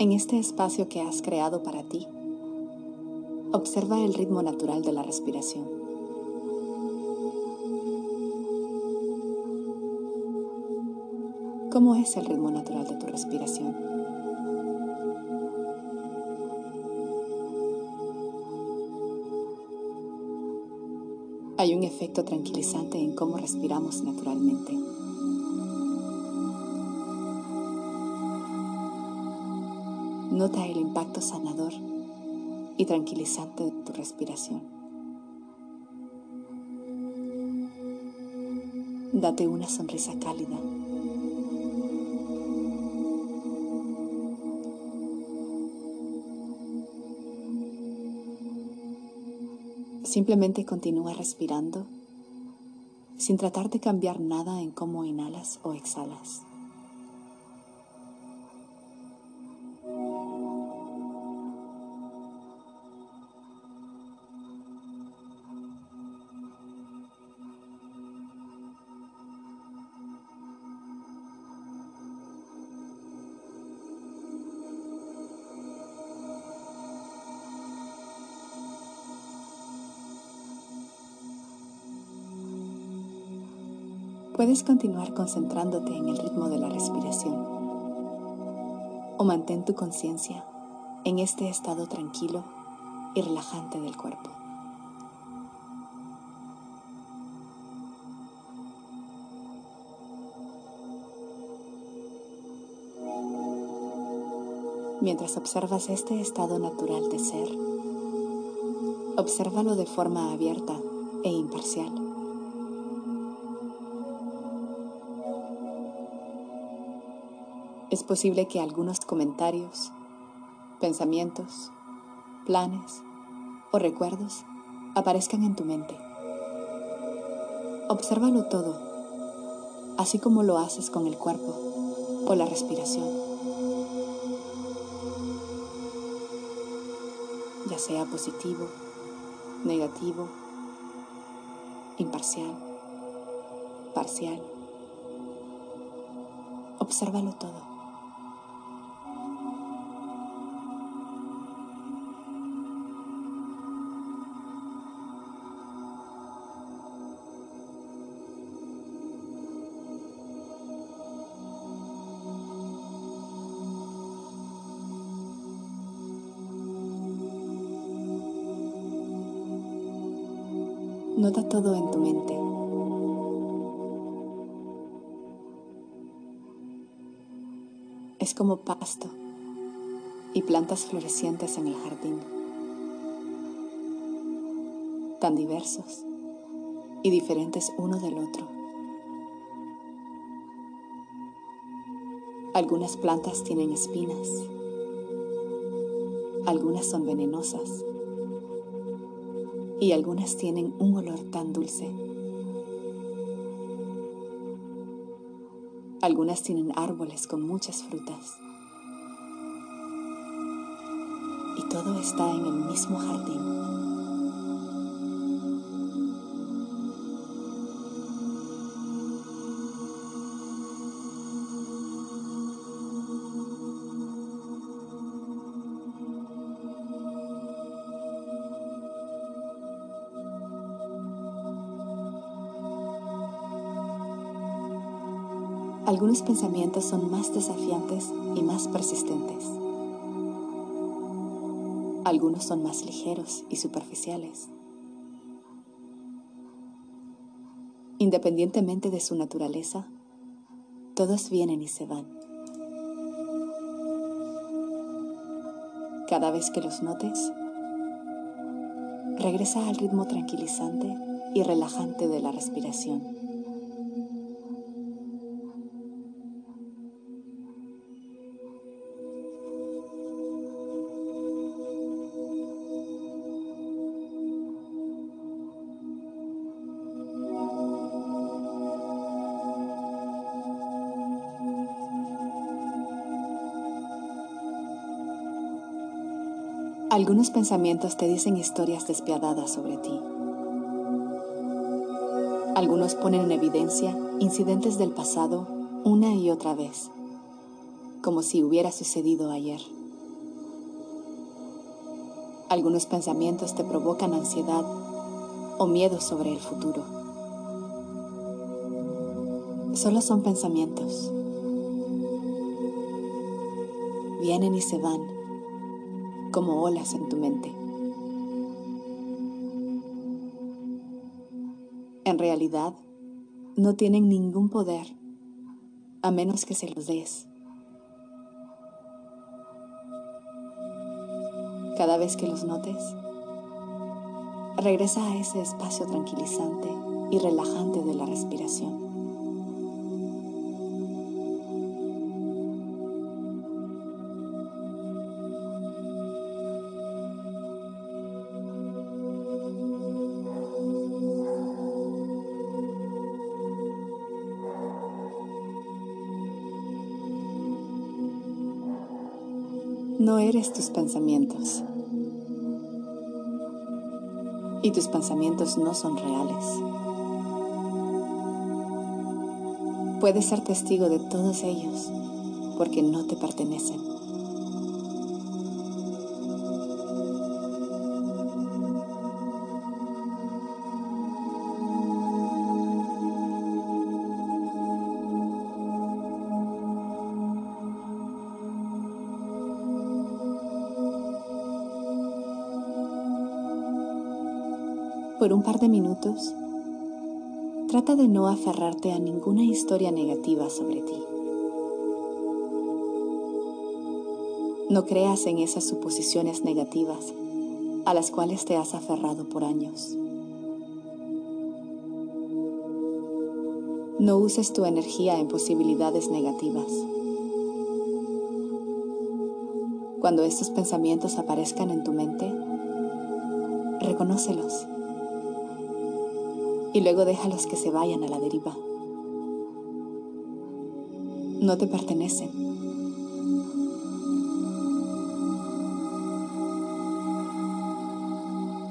En este espacio que has creado para ti, observa el ritmo natural de la respiración. ¿Cómo es el ritmo natural de tu respiración? Hay un efecto tranquilizante en cómo respiramos naturalmente. Nota el impacto sanador y tranquilizante de tu respiración. Date una sonrisa cálida. Simplemente continúa respirando sin tratar de cambiar nada en cómo inhalas o exhalas. Puedes continuar concentrándote en el ritmo de la respiración o mantén tu conciencia en este estado tranquilo y relajante del cuerpo. Mientras observas este estado natural de ser, obsérvalo de forma abierta e imparcial. Es posible que algunos comentarios, pensamientos, planes o recuerdos aparezcan en tu mente. Obsérvalo todo, así como lo haces con el cuerpo o la respiración. Ya sea positivo, negativo, imparcial, parcial. Obsérvalo todo. Nota todo en tu mente. Es como pasto y plantas florecientes en el jardín, tan diversos y diferentes uno del otro. Algunas plantas tienen espinas, algunas son venenosas y algunas tienen un olor tan dulce. Algunas tienen árboles con muchas frutas. Y todo está en el mismo jardín. Algunos pensamientos son más desafiantes y más persistentes. Algunos son más ligeros y superficiales. Independientemente de su naturaleza, todos vienen y se van. Cada vez que los notes, regresa al ritmo tranquilizante y relajante de la respiración. Algunos pensamientos te dicen historias despiadadas sobre ti. Algunos ponen en evidencia incidentes del pasado una y otra vez, como si hubiera sucedido ayer. Algunos pensamientos te provocan ansiedad o miedo sobre el futuro. Solo son pensamientos. Vienen y se van como olas en tu mente. En realidad, no tienen ningún poder a menos que se los des. Cada vez que los notes, regresa a ese espacio tranquilizante y relajante de la respiración. No eres tus pensamientos. Y tus pensamientos no son reales. Puedes ser testigo de todos ellos porque no te pertenecen. Por un par de minutos, trata de no aferrarte a ninguna historia negativa sobre ti. No creas en esas suposiciones negativas a las cuales te has aferrado por años. No uses tu energía en posibilidades negativas. Cuando estos pensamientos aparezcan en tu mente, reconócelos y luego déjalos que se vayan a la deriva. No te pertenecen.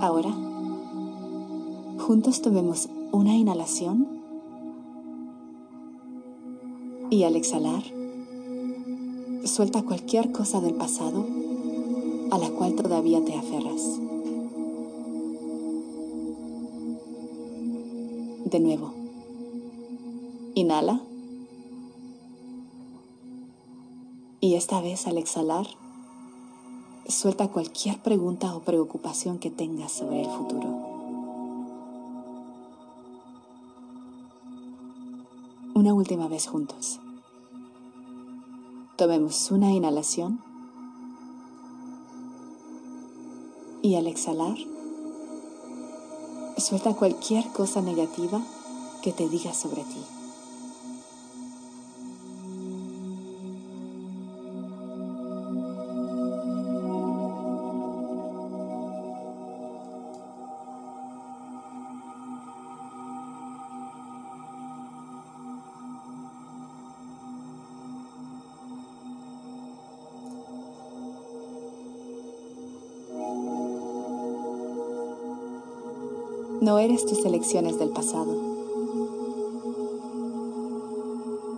Ahora, juntos tomemos una inhalación y al exhalar, suelta cualquier cosa del pasado a la cual todavía te aferras. De nuevo. Inhala. Y esta vez al exhalar, suelta cualquier pregunta o preocupación que tengas sobre el futuro. Una última vez juntos. Tomemos una inhalación y al exhalar, Suelta cualquier cosa negativa que te diga sobre ti. No eres tus elecciones del pasado.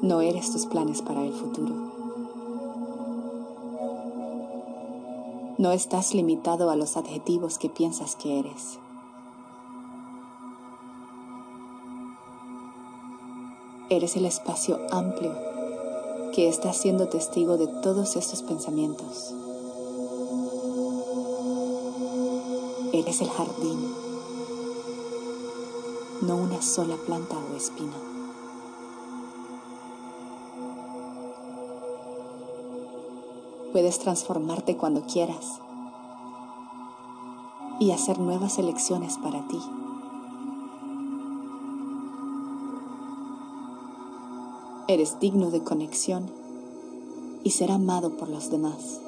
No eres tus planes para el futuro. No estás limitado a los adjetivos que piensas que eres. Eres el espacio amplio que está siendo testigo de todos estos pensamientos. Eres el jardín no una sola planta o espina. Puedes transformarte cuando quieras y hacer nuevas elecciones para ti. Eres digno de conexión y ser amado por los demás.